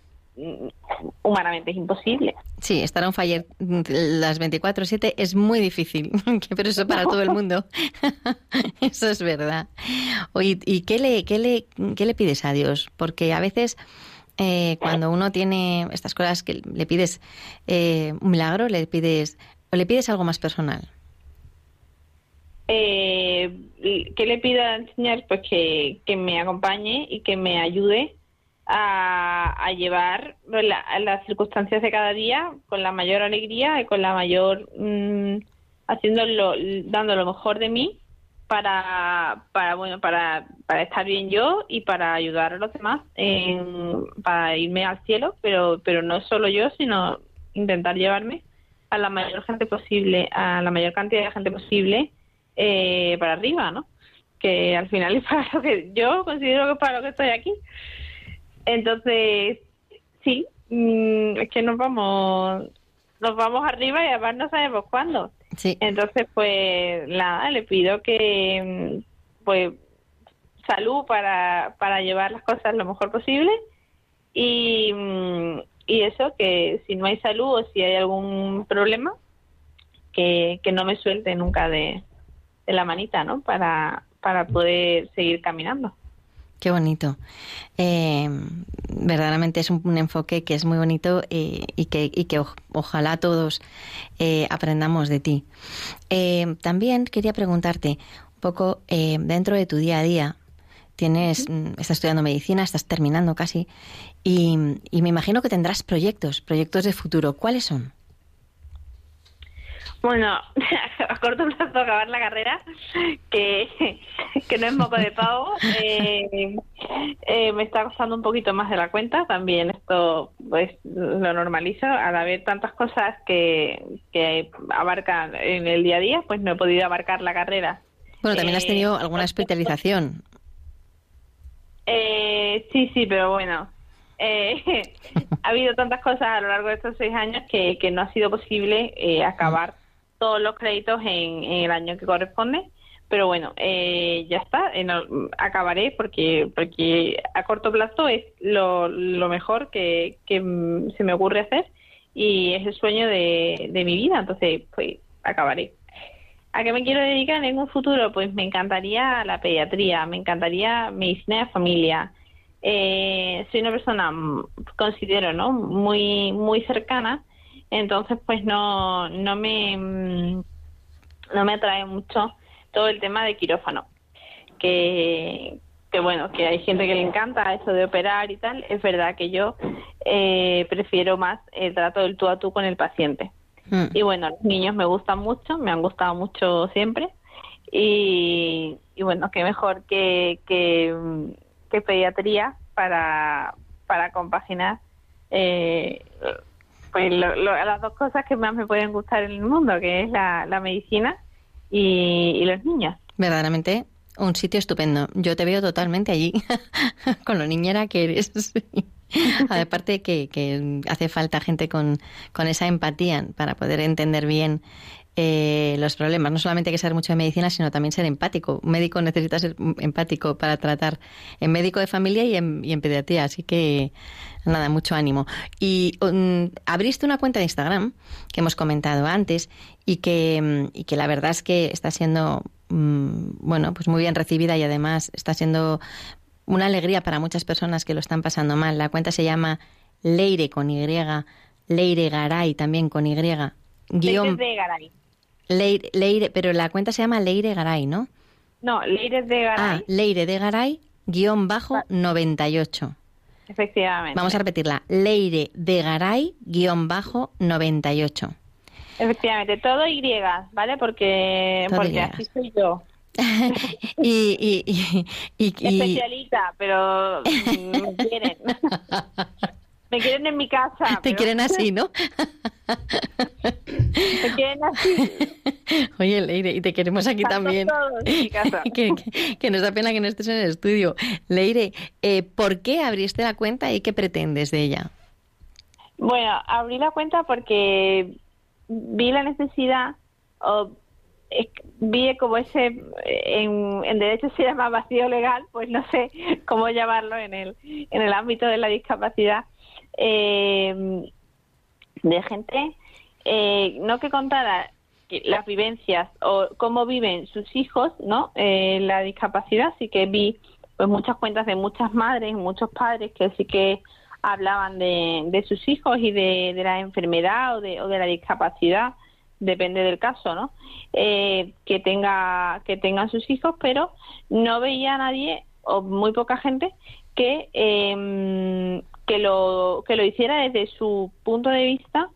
humanamente es imposible. Sí, estar on fire las 24/7 es muy difícil, (laughs) pero eso para todo el (laughs) mundo. (laughs) eso es verdad. Oye, ¿y qué le, qué le, qué le pides a Dios? Porque a veces eh, cuando uno tiene estas cosas que le pides eh, un milagro, le pides o le pides algo más personal. Eh, ¿Qué le pido al Señor? Pues que, que me acompañe y que me ayude a, llevar a las circunstancias de cada día con la mayor alegría y con la mayor mm, haciéndolo dando lo mejor de mí para para bueno para, para estar bien yo y para ayudar a los demás en- para irme al cielo pero pero no solo yo sino intentar llevarme a la mayor gente posible a la mayor cantidad de gente posible eh, para arriba no que al final es para lo que yo considero que es para lo que estoy aquí entonces sí mm, es que nos vamos nos vamos arriba y además no sabemos cuándo Entonces, pues nada, le pido que, pues, salud para, para llevar las cosas lo mejor posible y, y eso, que si no hay salud o si hay algún problema, que, que no me suelte nunca de, de la manita, ¿no? Para, para poder seguir caminando. Qué bonito. Eh, verdaderamente es un, enfoque que es muy bonito eh, y que, y que ojalá todos eh, aprendamos de ti. también quería preguntarte un poco dentro de tu día a día. Tienes, mm, estás estudiando medicina, estás terminando casi, y, y me imagino que tendrás proyectos, proyectos de futuro. ¿Cuáles son? Bueno, (laughs) a corto plazo acabar la carrera, que, que no es moco de pavo. Eh, eh, me está costando un poquito más de la cuenta. También esto pues lo normalizo. Al haber tantas cosas que, que abarcan en el día a día, pues no he podido abarcar la carrera. Bueno, también has tenido eh, alguna especialización. Eh, sí, sí, pero bueno, (laughs) ha habido tantas cosas a lo largo de estos seis años que, que no ha sido posible acabar todos los créditos en, el año que corresponde pero bueno, eh, ya está, acabaré porque porque a corto plazo es lo, mejor que, que, se me ocurre hacer y es el sueño de, de mi vida, entonces pues acabaré. ¿A qué me quiero dedicar en un futuro? Pues me encantaría la pediatría, me encantaría medicina de familia. Eh, soy una persona, mm, considero, ¿no? Muy, muy cercana entonces pues no, no me no me atrae mucho todo el tema de quirófano. Que, que bueno que hay gente que le encanta eso de operar y tal. Es verdad que yo eh, prefiero más el trato del tú a tú con el paciente. Hmm. y bueno los niños me gustan mucho me han gustado mucho siempre. Y, y bueno qué mejor que, que, que pediatría para para compaginar eh, pues las dos cosas que más me pueden gustar en el mundo, que es la, medicina y, los niños. Verdaderamente un sitio estupendo. Yo te veo totalmente allí, (laughs) con lo niñera que eres. (laughs) Aparte que, que hace falta gente con, con esa empatía para poder entender bien eh, los problemas. No solamente hay que saber mucho de medicina, sino también ser empático. Un médico necesita ser empático para tratar en médico de familia y en, y en pediatría. Así que, nada, mucho ánimo. Y um, abriste una cuenta de Instagram que hemos comentado antes y que, y que la verdad es que está siendo, um, bueno, pues muy bien recibida y además está siendo una alegría para muchas personas que lo están pasando mal. La cuenta se llama Leire con Y, Leire Garay también con Y. Guión, Garay. Leire, pero la cuenta se llama Leire Garay, ¿no? No, Leire de Garay. Ah, Leire de Garay, guion bajo 98. Efectivamente. Vamos a repetirla. Leire de Garay, guion bajo 98. Efectivamente, todo Y, ¿vale? Porque, porque así soy yo. (laughs) y, y, y, y, Especialista, pero mm, quieren. (laughs) me quieren en mi casa. (laughs) Te quieren así, ¿no? Te quieren así. (laughs) Oye, Leire, y te queremos aquí también. (laughs) que, nos da pena que no estés en el estudio. Leire, eh, ¿por qué abriste la cuenta y qué pretendes de ella? Bueno, abrí la cuenta porque vi la necesidad, o vi como ese, en, en, derecho se llama vacío legal, pues no sé cómo llamarlo en el, en el ámbito de la discapacidad, eh, de gente, eh, no que contara las vivencias o cómo viven sus hijos, ¿no? Eh, la discapacidad, sí que vi pues muchas cuentas de muchas madres muchos padres que sí que hablaban de, de sus hijos y de, de la enfermedad o de, o de la discapacidad, depende del caso, ¿no? Eh, que tenga que tengan sus hijos, pero no veía a nadie o muy poca gente que eh, que lo, que lo hiciera desde su punto de vista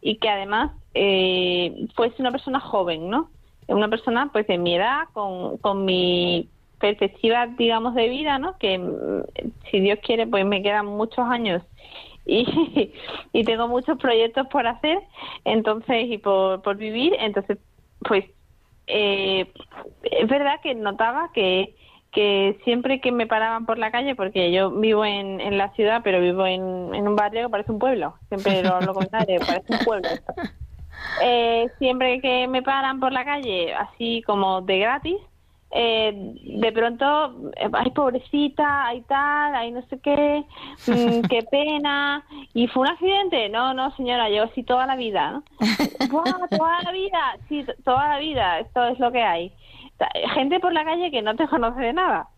y que además eh, fuese una persona joven, ¿no? Una persona pues de mi edad, con, con mi perspectiva, digamos, de vida, ¿no? Que mm, si Dios quiere, pues me quedan muchos años y, (laughs) y tengo muchos proyectos por hacer, entonces, y por, por vivir, entonces, pues, eh, es verdad que notaba que que siempre que me paraban por la calle, porque yo vivo en, en la ciudad, pero vivo en, en un barrio que parece un pueblo, siempre lo, lo contrario, parece un pueblo. (laughs) eh, siempre que me paran por la calle, así como de gratis, eh, de pronto, eh, ay, pobrecita, hay tal, hay no sé qué, mm, qué (laughs) pena. ¿Y fue un accidente? No, no, señora, yo sí toda la vida, ¿no? (laughs) toda la vida, sí, toda la vida, esto es lo que hay. Gente por la calle que no te (laughs) conoce de nada,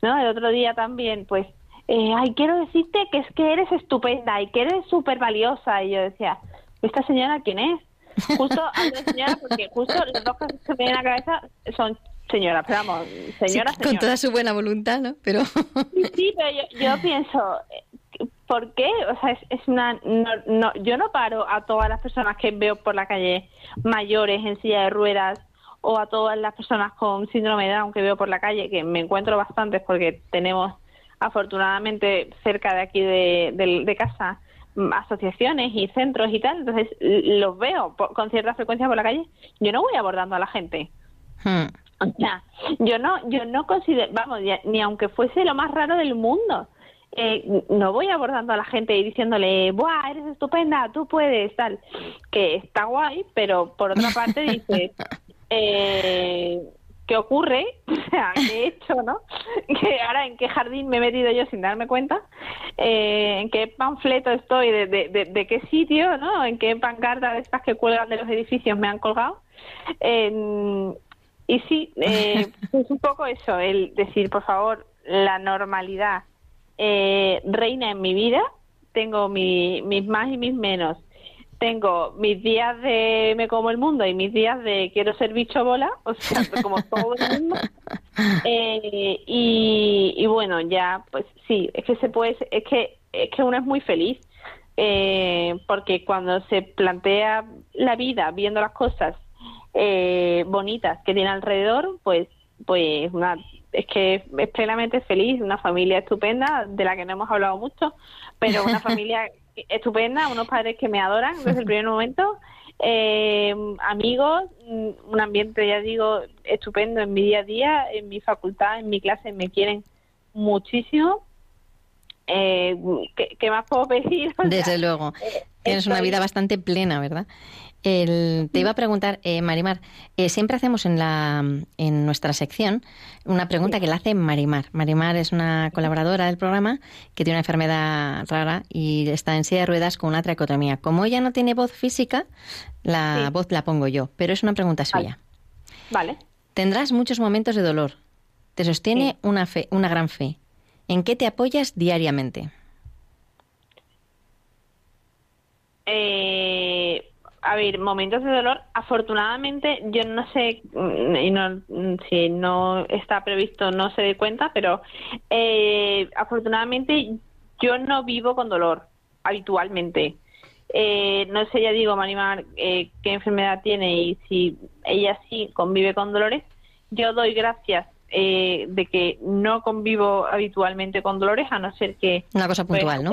¿no? El otro día también, pues, eh, ay, quiero decirte que es que eres estupenda y que eres súper valiosa. Y yo decía, ¿esta señora quién es? Justo (laughs) hablo de señora porque justo las dos cosas que me vienen a la cabeza son señora, pero vamos, señora, Con toda su buena voluntad, ¿no? Pero... Sí, pero yo, pienso, ¿por qué? O sea, es, una... No, yo no paro a todas las personas que veo por la calle mayores en silla de ruedas o a todas las personas con síndrome de Down que veo por la calle, que me encuentro bastantes porque tenemos afortunadamente cerca de aquí de, casa mm, asociaciones y centros y tal, entonces los veo con cierta frecuencia por la calle, yo no voy abordando a la gente. Hmm. O sea, yo no, yo no considero, vamos, ni aunque fuese lo más raro del mundo, eh, no voy abordando a la gente y diciéndole, ¡buah, eres estupenda, tú puedes, tal! Que está guay, pero por otra parte (laughs) dice, eh, ¿qué ocurre? (laughs) O sea, ¿qué he hecho, no? (laughs) Que ahora en qué jardín me he metido yo sin darme cuenta, eh, en qué panfleto estoy, de, de, de, qué sitio, ¿no? En qué pancarta de estas que cuelgan de los edificios me han colgado. y sí, eh, (laughs) es un poco eso, el decir, por favor, la normalidad eh, reina en mi vida, tengo mis más y mis menos tengo mis días de me como el mundo y mis días de quiero ser bicho bola, o sea, como (laughs) todo el mundo. Eh, y, bueno, ya, pues sí, es que se puede, es que, es que uno es muy feliz. Eh, porque cuando se plantea la vida viendo las cosas eh, bonitas que tiene alrededor, pues, pues una, es que es plenamente feliz, una familia estupenda de la que no hemos hablado mucho, pero una (laughs) familia estupenda, unos padres que me adoran desde el primer momento, eh, amigos, un ambiente, ya digo, estupendo en mi día a día, en mi facultad, en mi clase, me quieren muchísimo. Eh, ¿qué, más puedo pedir? (laughs) Desde luego. Eh, Tienes una vida bastante plena, ¿verdad? Te iba a preguntar, eh, Marimar, eh, siempre hacemos en, la, en nuestra sección una pregunta que la hace Marimar. Marimar es una colaboradora del programa que tiene una enfermedad rara y está en silla de ruedas con una tracotomía. Como ella no tiene voz física, la voz la pongo yo, pero es una pregunta suya. Vale. Tendrás muchos momentos de dolor. Te sostiene una, fe, una gran fe. ¿En qué te apoyas diariamente? Eh, a ver, momentos de dolor, afortunadamente yo no sé, mm, y no, mm, si no está previsto no se dé cuenta, pero eh, afortunadamente yo no vivo con dolor habitualmente. Eh, no sé, ya digo, Marimar, eh, qué enfermedad tiene y si ella sí convive con dolores. Yo doy gracias de que no convivo habitualmente con dolores, a no ser que... Una cosa pues, puntual, ¿no?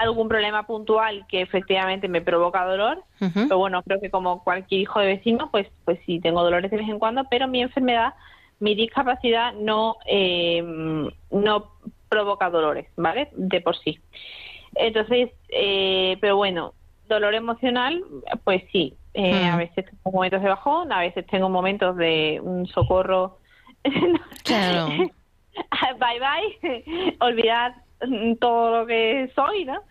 Algún problema puntual que efectivamente me provoca dolor, pero bueno, creo que como cualquier hijo de vecino, pues, pues sí, tengo dolores de vez en cuando, pero mi enfermedad, mi discapacidad no, eh, no provoca dolores, ¿vale? De por sí. Entonces, eh, pero bueno, dolor emocional, pues sí, eh, a veces tengo momentos de bajón, a veces tengo momentos de un socorro. (laughs) claro. (laughs) bye bye, (laughs) olvidar todo lo que soy, ¿no?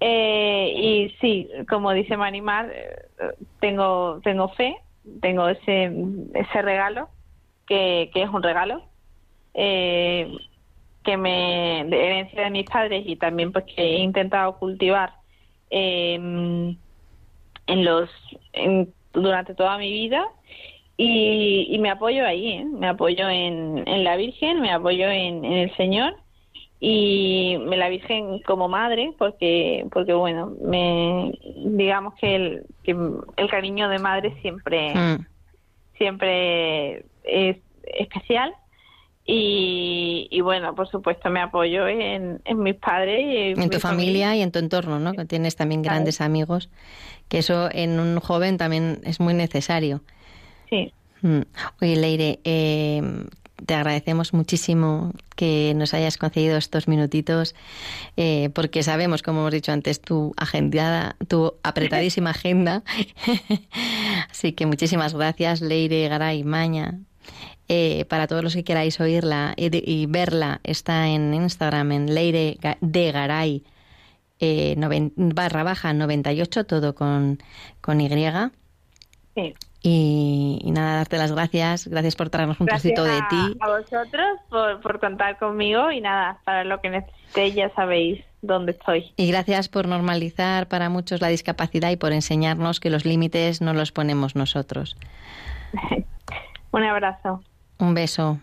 Eh, y sí, como dice Manimar, eh, tengo, tengo fe, tengo ese, ese regalo, que, que es un regalo, eh, que me de herencia de mis padres y también pues que he intentado cultivar en los durante toda mi vida. Y, y me apoyo ahí, me apoyo en, en la Virgen, me apoyo en, en el Señor y me la Virgen como madre porque porque bueno me digamos que el, que el cariño de madre siempre mm. siempre es especial. Y, y, bueno por supuesto me apoyo en, en mis padres y en, tu familia, y en tu entorno no que tienes también grandes amigos que eso en un joven también es muy necesario. Sí. Mm. oye Leire eh, te agradecemos muchísimo que nos hayas concedido estos minutitos, eh, porque sabemos, como hemos dicho antes, tu agendada, tu apretadísima agenda. (laughs) Así que muchísimas gracias, Leire Garay Maña. Eh, para todos los que queráis oírla y, verla, está en Instagram en Leire de Garay eh, barra baja 98, todo con, con Y. Sí. Y, nada, darte las gracias. Gracias por traernos un trocito de ti. A vosotros por, por contar conmigo y nada, para lo que necesitéis ya sabéis dónde estoy. Y gracias por normalizar para muchos la discapacidad y por enseñarnos que los límites no los ponemos nosotros. (laughs) un abrazo. Un beso.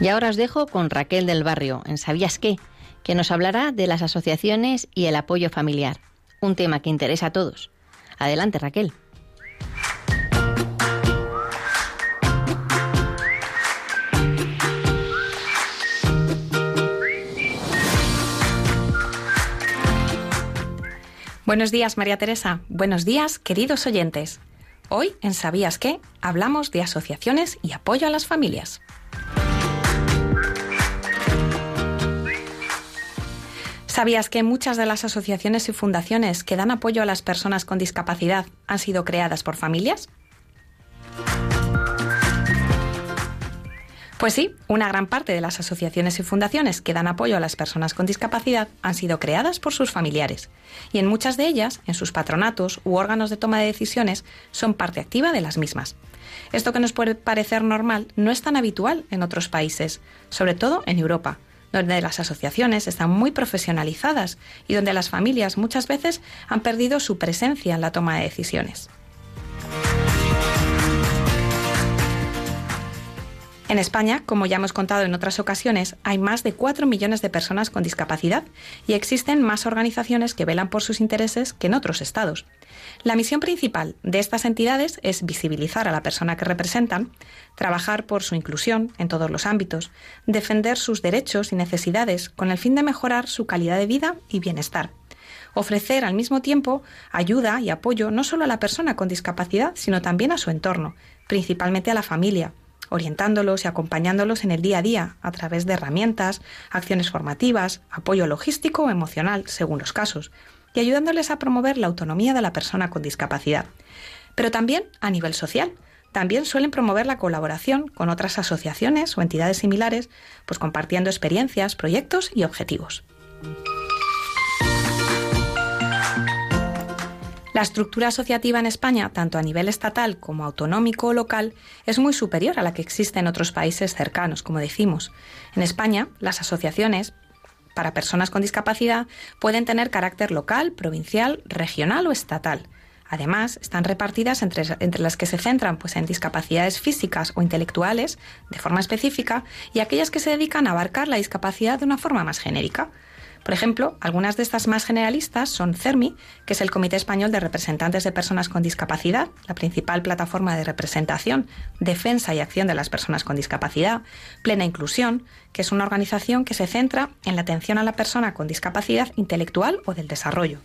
Y ahora os dejo con Raquel del Barrio, en ¿Sabías qué? que nos hablará de las asociaciones y el apoyo familiar, un tema que interesa a todos. Adelante, Raquel. Buenos días, María Teresa. Buenos días, queridos oyentes. Hoy, en ¿Sabías qué? hablamos de asociaciones y apoyo a las familias. ¿Sabías que muchas de las asociaciones y fundaciones que dan apoyo a las personas con discapacidad han sido creadas por familias? Pues sí, una gran parte de las asociaciones y fundaciones que dan apoyo a las personas con discapacidad han sido creadas por sus familiares, y en muchas de ellas, en sus patronatos u órganos de toma de decisiones, son parte activa de las mismas. Esto que nos puede parecer normal no es tan habitual en otros países, sobre todo en Europa, donde las asociaciones están muy profesionalizadas y donde las familias muchas veces han perdido su presencia en la toma de decisiones. En España, como ya hemos contado en otras ocasiones, hay más de 4 millones de personas con discapacidad y existen más organizaciones que velan por sus intereses que en otros estados. La misión principal de estas entidades es visibilizar a la persona que representan, trabajar por su inclusión en todos los ámbitos, defender sus derechos y necesidades con el fin de mejorar su calidad de vida y bienestar ofrecer al mismo tiempo ayuda y apoyo no solo a la persona con discapacidad, sino también a su entorno, principalmente a la familia, orientándolos y acompañándolos en el día a día a través de herramientas, acciones formativas, apoyo logístico o emocional, según los casos, y ayudándoles a promover la autonomía de la persona con discapacidad. Pero también a nivel social. También suelen promover la colaboración con otras asociaciones o entidades similares, pues compartiendo experiencias, proyectos y objetivos. La estructura asociativa en España, tanto a nivel estatal como autonómico o local, es muy superior a la que existe en otros países cercanos, como decimos. En España, las asociaciones para personas con discapacidad pueden tener carácter local, provincial, regional o estatal. Además, están repartidas entre, entre, las que se centran pues, en discapacidades físicas o intelectuales de forma específica y aquellas que se dedican a abarcar la discapacidad de una forma más genérica. Por ejemplo, algunas de estas más generalistas son CERMI, que es el Comité Español de Representantes de Personas con Discapacidad, la principal plataforma de representación, defensa y acción de las personas con discapacidad, Plena Inclusión, que es una organización que se centra en la atención a la persona con discapacidad intelectual o del desarrollo,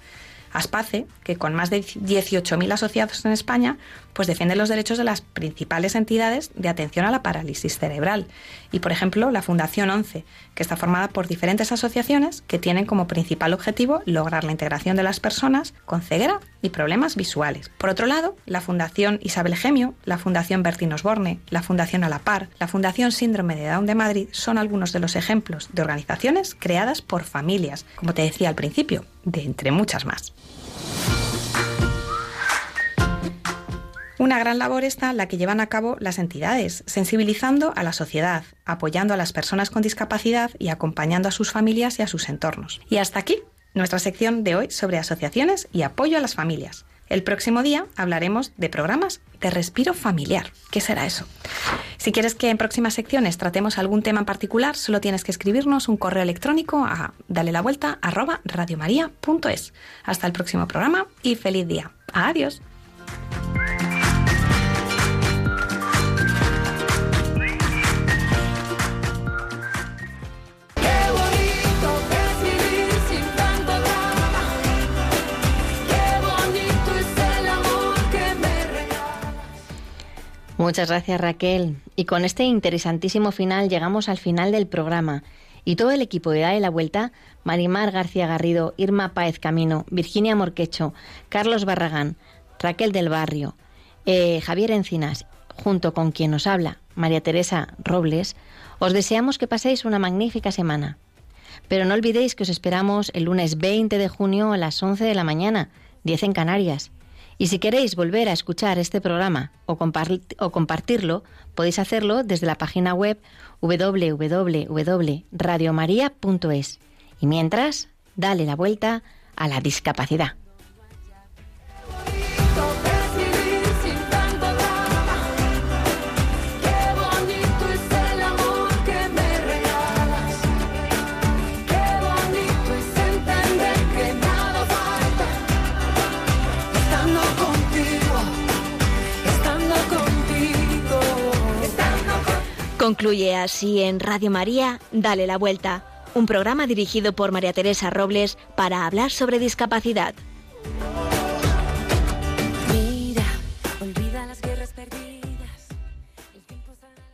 Aspace, que con más de 18.000 asociados en España, pues defiende los derechos de las principales entidades de atención a la parálisis cerebral. Y, por ejemplo, la Fundación 11, que está formada por diferentes asociaciones que tienen como principal objetivo lograr la integración de las personas con ceguera y problemas visuales. Por otro lado, la Fundación Isabel Gemio, la Fundación Bertín Osborne, la Fundación A la Par, la Fundación Síndrome de Down de Madrid son algunos de los ejemplos de organizaciones creadas por familias, como te decía al principio, de entre muchas más. Una gran labor está la que llevan a cabo las entidades, sensibilizando a la sociedad, apoyando a las personas con discapacidad y acompañando a sus familias y a sus entornos. Y hasta aquí nuestra sección de hoy sobre asociaciones y apoyo a las familias. El próximo día hablaremos de programas de respiro familiar. ¿Qué será eso? Si quieres que en próximas secciones tratemos algún tema en particular, solo tienes que escribirnos un correo electrónico a dale la vuelta. Hasta el próximo programa y feliz día. Adiós. Muchas gracias Raquel. Y con este interesantísimo final llegamos al final del programa. Y todo el equipo de Dale la Vuelta, Marimar García Garrido, Irma Páez Camino, Virginia Morquecho, Carlos Barragán, Raquel del Barrio, eh, Javier Encinas, junto con quien nos habla, María Teresa Robles, os deseamos que paséis una magnífica semana. Pero no olvidéis que os esperamos el lunes 20 de junio a las 11 de la mañana, 10 en Canarias. Y si queréis volver a escuchar este programa o, compartirlo, podéis hacerlo desde la página web www.radiomaria.es. Y mientras, dale la vuelta a la discapacidad. Concluye así en Radio María, Dale la Vuelta, un programa dirigido por María Teresa Robles para hablar sobre discapacidad.